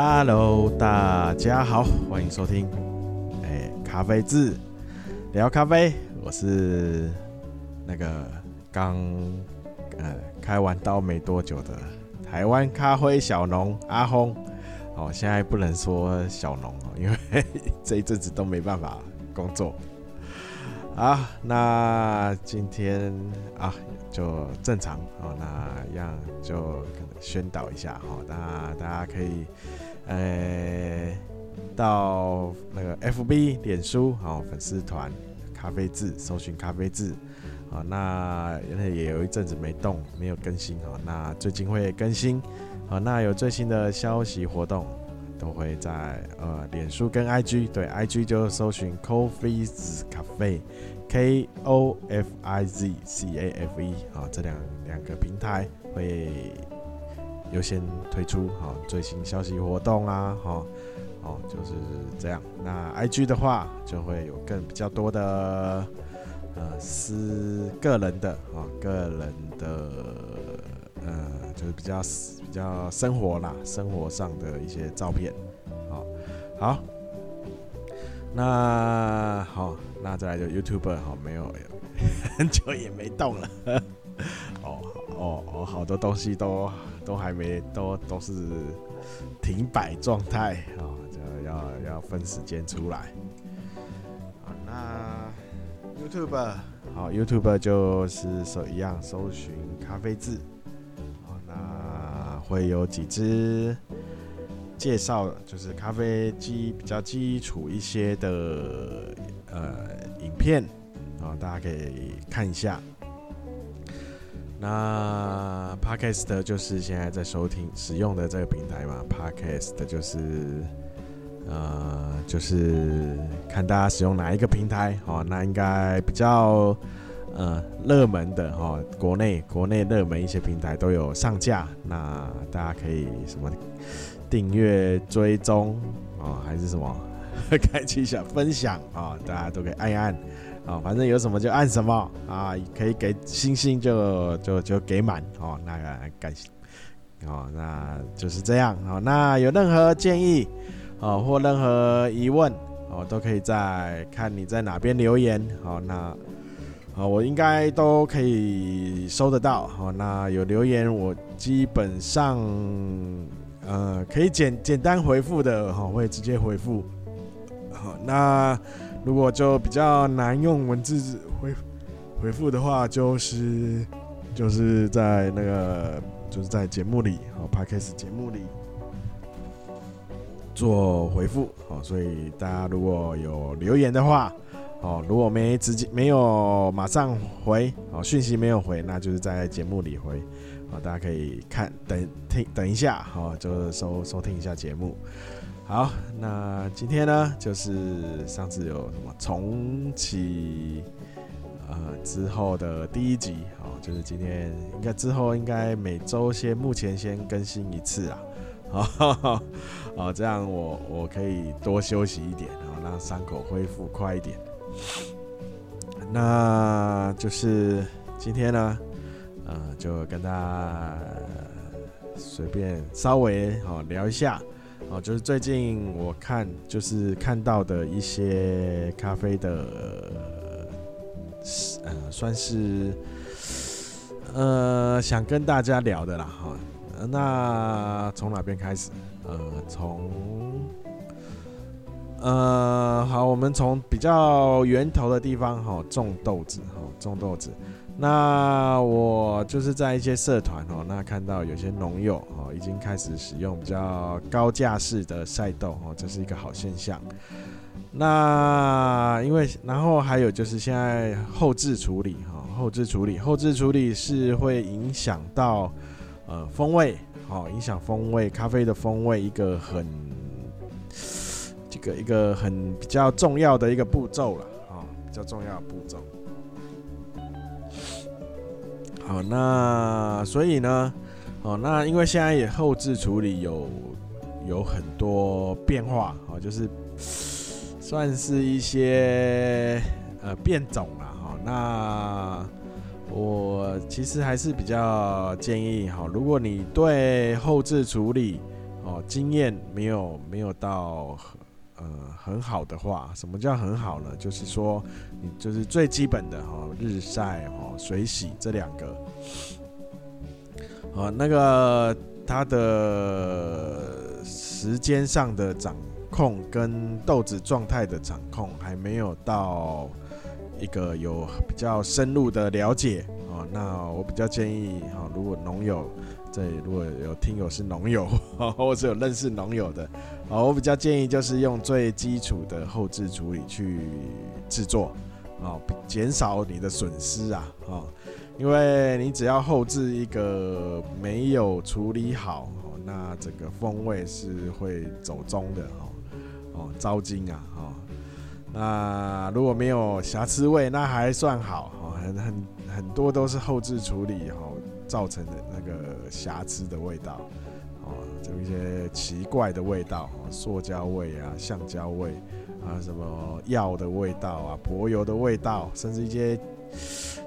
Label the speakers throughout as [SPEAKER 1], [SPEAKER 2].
[SPEAKER 1] Hello，大家好，欢迎收听，哎，咖啡志聊咖啡，我是那个刚呃开完刀没多久的台湾咖啡小农阿轰。哦，现在不能说小农哦，因为 这一阵子都没办法工作。啊，那今天啊就正常哦，那一样就可能宣导一下哈，那大家可以呃到那个 FB 脸书哦粉丝团咖啡志搜寻咖啡志啊，那因为也有一阵子没动没有更新哦，那最近会更新。好，那有最新的消息活动，都会在呃脸书跟 IG，对 IG 就搜寻 Coffeez Cafe，K O F I Z C A F E 啊，这两两个平台会优先推出好最新消息活动啊，好哦就是这样。那 IG 的话就会有更比较多的呃私个人的啊个人的呃就是比较。比较生活啦，生活上的一些照片，好，好，那好，那再来就 YouTuber 好，没有 很久也没动了，哦哦哦，好多东西都都还没都都是停摆状态啊，就要要分时间出来，好，那 YouTube 好，YouTube 就是搜一样搜寻咖啡志。会有几支介绍，就是咖啡机比较基础一些的呃影片啊，大家可以看一下。那 Podcast 就是现在在收听使用的这个平台嘛，Podcast 就是呃就是看大家使用哪一个平台哦，那应该比较。呃，热门的哈，国内国内热门一些平台都有上架，那大家可以什么订阅追踪啊，还是什么 开启一下分享啊，大家都可以按一按啊，反正有什么就按什么啊，可以给星星就就就给满哦，那个感谢哦，那就是这样哦，那有任何建议哦或任何疑问哦，都可以在看你在哪边留言好，那。啊，我应该都可以收得到。好，那有留言，我基本上呃可以简简单回复的，哈，会直接回复。好，那如果就比较难用文字回回复的话，就是就是在那个就是在节目里，好，Podcast 节目里做回复。好，所以大家如果有留言的话。哦，如果没直接没有马上回，哦，讯息没有回，那就是在节目里回，啊，大家可以看等听等一下，好，就收收听一下节目。好，那今天呢，就是上次有什么重启呃之后的第一集，哦，就是今天应该之后应该每周先目前先更新一次啊，好，哦，这样我我可以多休息一点，然后让伤口恢复快一点。那就是今天呢，呃，就跟大家随便稍微好聊一下，哦，就是最近我看就是看到的一些咖啡的，呃，算是呃想跟大家聊的啦，哈，那从哪边开始？呃，从。呃，好，我们从比较源头的地方哈，种豆子哈，种豆子。那我就是在一些社团哦，那看到有些农友哦，已经开始使用比较高架式的晒豆哦，这是一个好现象。那因为然后还有就是现在后置处理哈，后置处理，后置处理是会影响到呃风味，好，影响风味，咖啡的风味一个很。这个一个很比较重要的一个步骤了啊，比较重要的步骤。好，那所以呢，哦，那因为现在也后置处理有有很多变化啊，就是算是一些呃变种了哈。那我其实还是比较建议哈，如果你对后置处理哦，经验没有没有到呃很好的话，什么叫很好呢？就是说你就是最基本的哈，日晒哦，水洗这两个，啊，那个它的时间上的掌控跟豆子状态的掌控还没有到一个有比较深入的了解啊，那我比较建议哈，如果农友。对，如果有听友是农友，或者有认识农友的，啊，我比较建议就是用最基础的后置处理去制作，啊，减少你的损失啊，啊，因为你只要后置一个没有处理好，那整个风味是会走中的，哦，哦，糟精啊，哦，那如果没有瑕疵味，那还算好，哦，很很很多都是后置处理，哈。造成的那个瑕疵的味道，有，一些奇怪的味道，塑胶味啊，橡胶味啊，什么药的味道啊，柏油的味道，甚至一些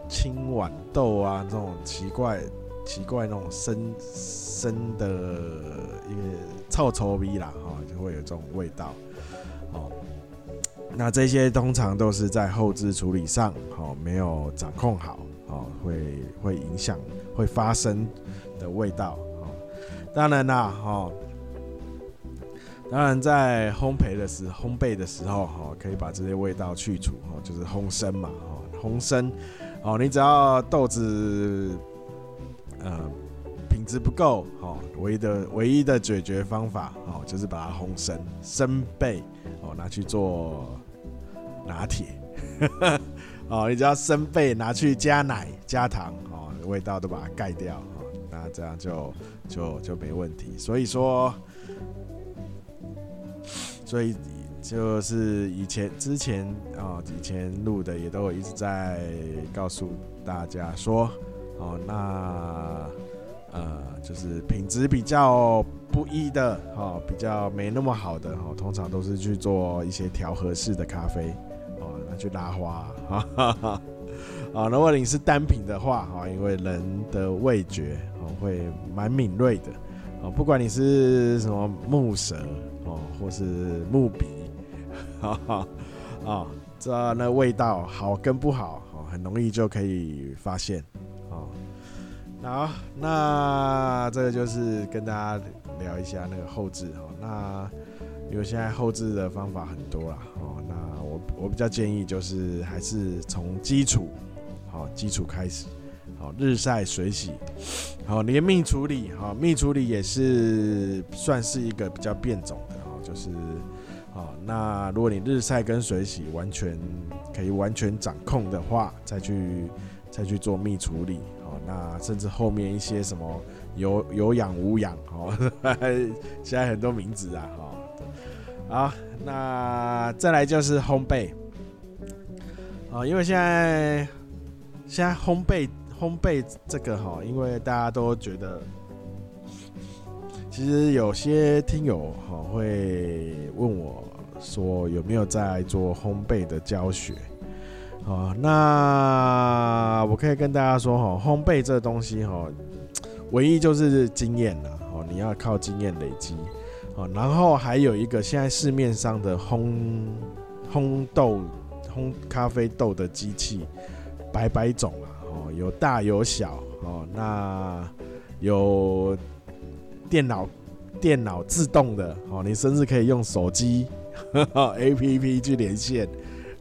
[SPEAKER 1] 青豌豆啊，这种奇怪、奇怪那种生生的一个臭臭味啦，哈，就会有这种味道，哦，那这些通常都是在后置处理上，哦，没有掌控好，哦，会会影响。会发生的味道，当然啦，哈，当然在烘焙的时，烘焙的时候，哈，可以把这些味道去除，哈，就是烘生嘛，哈，烘生，哦，你只要豆子，呃，品质不够，哈，唯一的唯一的解决方法，哦，就是把它烘生，生焙，哦，拿去做拿铁，哦，你只要生焙拿去加奶加糖。哦味道都把它盖掉，哦，那这样就就就没问题。所以说，所以就是以前之前啊，以前录的也都一直在告诉大家说，哦，那呃，就是品质比较不一的，哈，比较没那么好的，哈，通常都是去做一些调和式的咖啡，哦，那去拉花，哈哈哈。啊，如果你是单品的话，哈，因为人的味觉会蛮敏锐的，啊，不管你是什么木舌哦，或是木鼻，哈哈，啊，这那味道好跟不好，哦，很容易就可以发现，哦，好，那这个就是跟大家聊一下那个后置，哈，那因为现在后置的方法很多啦，哦，那我我比较建议就是还是从基础。好，基础开始，好，日晒水洗，好，连蜜处理，好，蜜处理也是算是一个比较变种的，哈，就是，好，那如果你日晒跟水洗完全可以完全掌控的话，再去再去做蜜处理，好，那甚至后面一些什么有有氧无氧，好，现在很多名字啊，好，好，那再来就是烘焙，啊，因为现在。现在烘焙烘焙这个哈，因为大家都觉得，其实有些听友哈会问我说有没有在做烘焙的教学啊？那我可以跟大家说哈，烘焙这东西哈，唯一就是经验了哦，你要靠经验累积哦。然后还有一个，现在市面上的烘烘豆烘咖啡豆的机器。百百种啊，有大有小哦，那有电脑电脑自动的哦，你甚至可以用手机 APP 去连线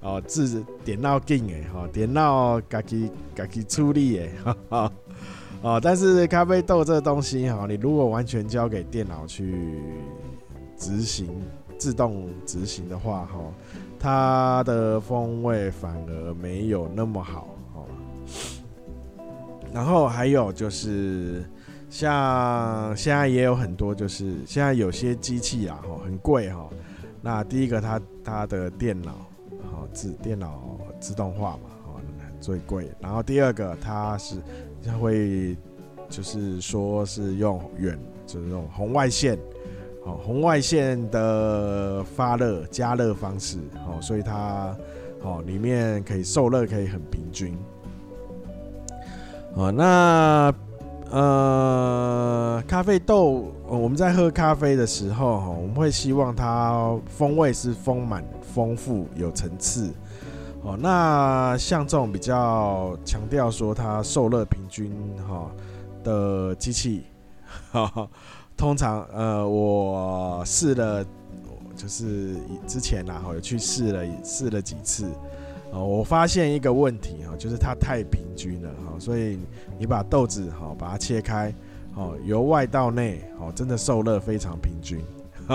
[SPEAKER 1] 哦，自点到进诶哈，点到自己自己处理诶哈哈哦，但是咖啡豆这个东西哈，你如果完全交给电脑去执行自动执行的话哈，它的风味反而没有那么好。然后还有就是，像现在也有很多，就是现在有些机器啊，哈，很贵哈。那第一个它，它的电脑，好自电脑自动化嘛，哈，最贵。然后第二个，它是它会就是说是用远，就是用红外线，好红外线的发热加热方式，好，所以它好里面可以受热可以很平均。哦，那呃，咖啡豆，我们在喝咖啡的时候，哈，我们会希望它风味是丰满、丰富、有层次。哦，那像这种比较强调说它受热平均哈的机器，通常呃，我试了，就是之前然后有去试了试了几次。哦，我发现一个问题哈，就是它太平均了哈，所以你把豆子哈把它切开，哦，由外到内哦，真的受热非常平均，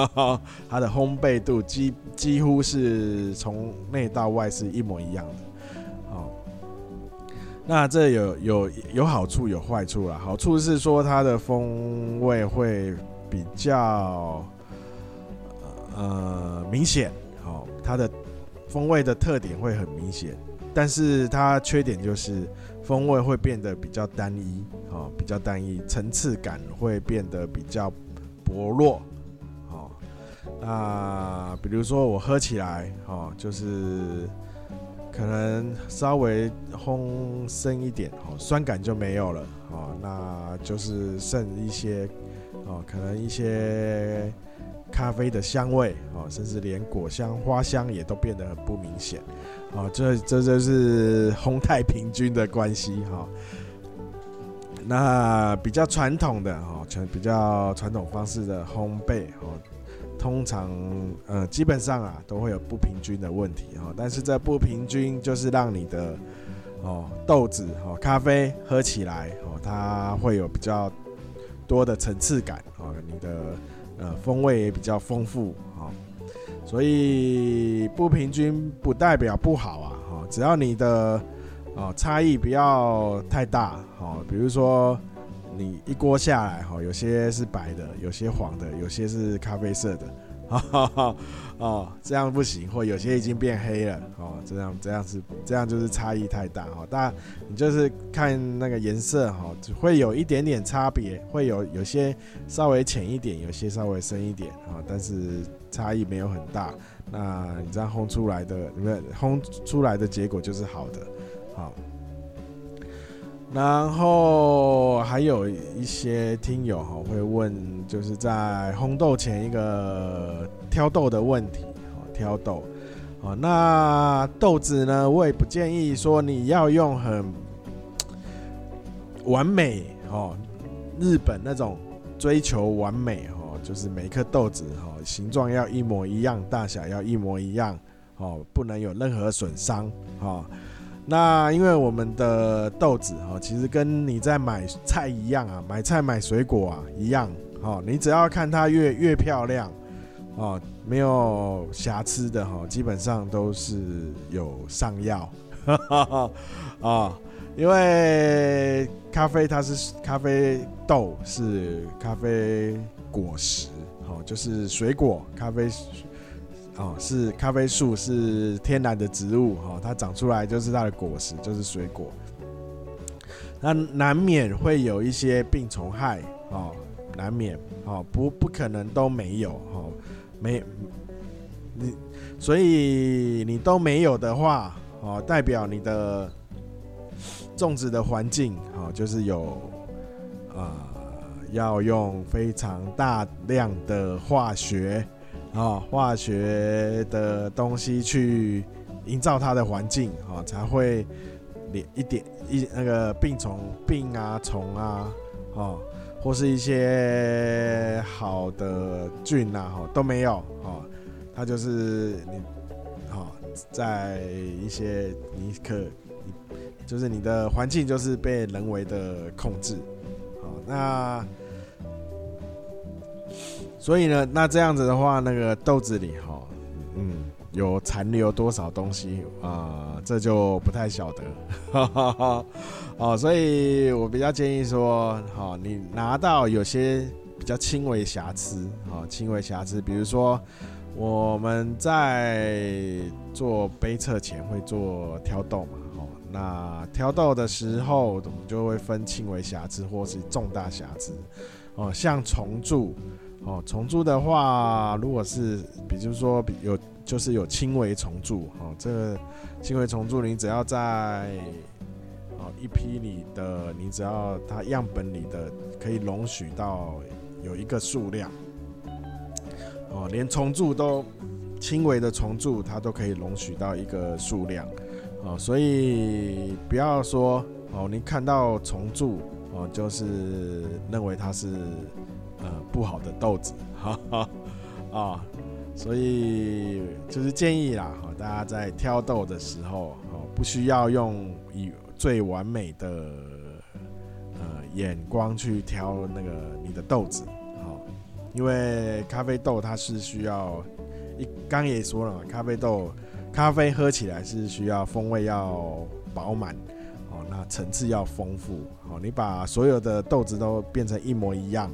[SPEAKER 1] 它的烘焙度几几乎是从内到外是一模一样的。哦，那这有有有好处有坏处啦，好处是说它的风味会比较呃明显，哦，它的。风味的特点会很明显，但是它缺点就是风味会变得比较单一，哦，比较单一，层次感会变得比较薄弱，哦，那比如说我喝起来，哦，就是可能稍微烘深一点，哦，酸感就没有了，哦，那就是剩一些，哦，可能一些。咖啡的香味哦，甚至连果香、花香也都变得很不明显哦。这这就是烘太平均的关系哈。那比较传统的哈，传比较传统方式的烘焙哦，通常呃基本上啊都会有不平均的问题哈。但是这不平均就是让你的哦豆子哦咖啡喝起来哦，它会有比较多的层次感哦，你的。呃，风味也比较丰富啊，所以不平均不代表不好啊，哈，只要你的哦差异不要太大，哈，比如说你一锅下来，哈，有些是白的，有些黄的，有些是咖啡色的。哦 哦，这样不行，或有些已经变黑了哦，这样这样是这样就是差异太大哈。大你就是看那个颜色哈，只会有一点点差别，会有有些稍微浅一点，有些稍微深一点啊，但是差异没有很大。那你这样烘出来的，你们烘出来的结果就是好的，好。然后我还有一些听友哈会问，就是在烘豆前一个挑豆的问题，挑豆哦，那豆子呢，我也不建议说你要用很完美哦，日本那种追求完美哦，就是每颗豆子哦形状要一模一样，大小要一模一样哦，不能有任何损伤哦。那因为我们的豆子哈，其实跟你在买菜一样啊，买菜买水果啊一样，哦，你只要看它越越漂亮，哦，没有瑕疵的哈，基本上都是有上药，哈哈哈啊，因为咖啡它是咖啡豆是咖啡果实，哦，就是水果咖啡。哦，是咖啡树，是天然的植物，哈，它长出来就是它的果实，就是水果。那难免会有一些病虫害，哦，难免，哦，不不可能都没有，哦，没，你，所以你都没有的话，哦，代表你的种植的环境，哦，就是有，呃，要用非常大量的化学。啊，化学的东西去营造它的环境，啊，才会连一点一那个病虫、病啊、虫啊，哦，或是一些好的菌啊，哈，都没有，哦，它就是你，哦，在一些你可，就是你的环境就是被人为的控制，好，那。所以呢，那这样子的话，那个豆子里哈，嗯，有残留多少东西啊、这就不太晓得，哈哈哈。哦，所以我比较建议说，好，你拿到有些比较轻微瑕疵，好，轻微瑕疵，比如说我们在做杯测前会做挑豆嘛，哦，那挑豆的时候，我们就会分轻微瑕疵或是重大瑕疵，哦，像虫蛀。哦，虫蛀的话，如果是，比如说有，就是有轻微虫蛀，哦，这轻微虫蛀，你只要在哦，一批里的，你只要它样本里的可以容许到有一个数量，哦，连虫蛀都轻微的虫蛀，它都可以容许到一个数量，哦，所以不要说哦，你看到虫蛀哦，就是认为它是呃不好的豆子，哈哈啊，所以就是建议啦，哈，大家在挑豆的时候，哦，不需要用以最完美的呃眼光去挑那个你的豆子，好，因为咖啡豆它是需要一刚也说了嘛，咖啡豆咖啡喝起来是需要风味要饱满，哦，那层次要丰富，哦，你把所有的豆子都变成一模一样，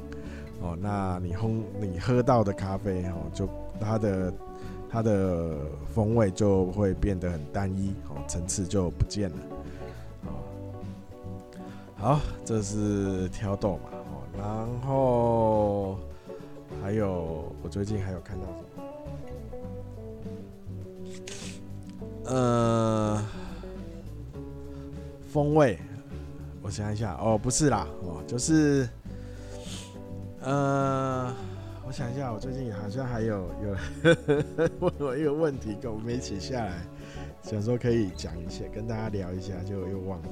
[SPEAKER 1] 哦，那你烘你喝到的咖啡哦，就它的它的风味就会变得很单一，哦，层次就不见了。好，这是挑豆嘛，哦，然后还有我最近还有看到什么？呃，风味，我想一下，哦，不是啦，哦，就是，呃，我想一下，我最近好像还有有 问我一个问题，跟我们一起下来，想说可以讲一下，跟大家聊一下，就又忘了。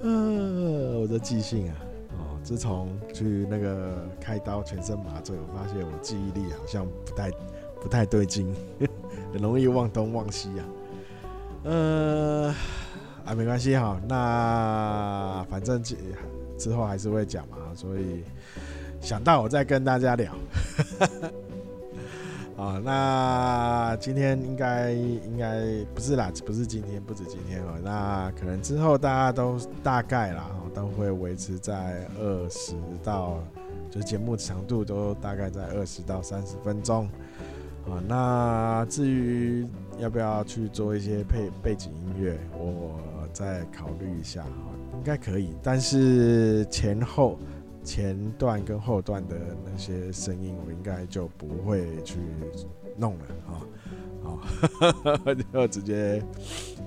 [SPEAKER 1] 呃，我的记性啊，哦，自从去那个开刀全身麻醉，我发现我记忆力好像不太不太对劲，很容易忘东忘西啊。呃，啊，没关系哈，那反正之之后还是会讲嘛，所以想到我再跟大家聊。啊，那今天应该应该不是啦，不是今天，不止今天哦。那可能之后大家都大概啦，都会维持在二十到，就节目长度都大概在二十到三十分钟。啊，那至于要不要去做一些配背景音乐，我再考虑一下哈，应该可以，但是前后。前段跟后段的那些声音，我应该就不会去弄了哈，好，就直接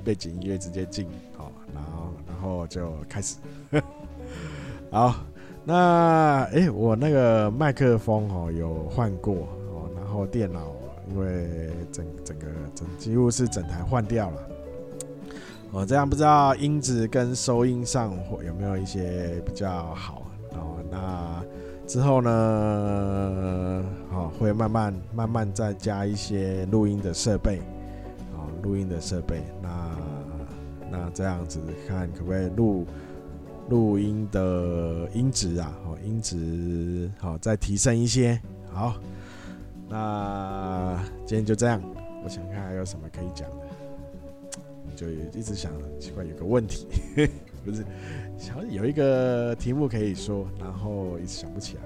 [SPEAKER 1] 背景音乐直接进，好，然后然后就开始，好，那哎、欸，我那个麦克风哦有换过哦，然后电脑因为整整个整几乎是整台换掉了，哦，这样不知道音质跟收音上有没有一些比较好。哦，那之后呢？好，会慢慢慢慢再加一些录音的设备，啊，录音的设备。那那这样子看可不可以录录音的音质啊？哦，音质好再提升一些。好，那今天就这样。我想看还有什么可以讲的，就一直想奇怪有个问题，不是。想有一个题目可以说，然后一直想不起来，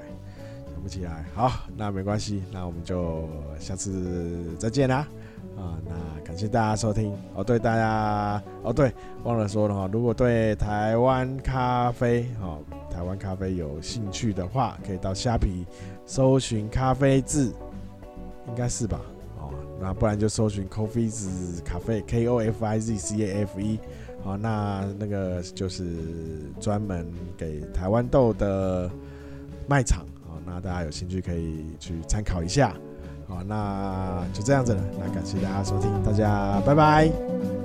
[SPEAKER 1] 想不起来。好，那没关系，那我们就下次再见啦。啊，那感谢大家收听。哦，对大家，哦对，忘了说了哈，如果对台湾咖啡，哦，台湾咖啡有兴趣的话，可以到虾皮搜寻咖啡字，应该是吧？那不然就搜寻 Coffeez 咖啡，K O F I Z C A F E。好，那那个就是专门给台湾豆的卖场，好，那大家有兴趣可以去参考一下，好，那就这样子了，那感谢大家收听，大家拜拜。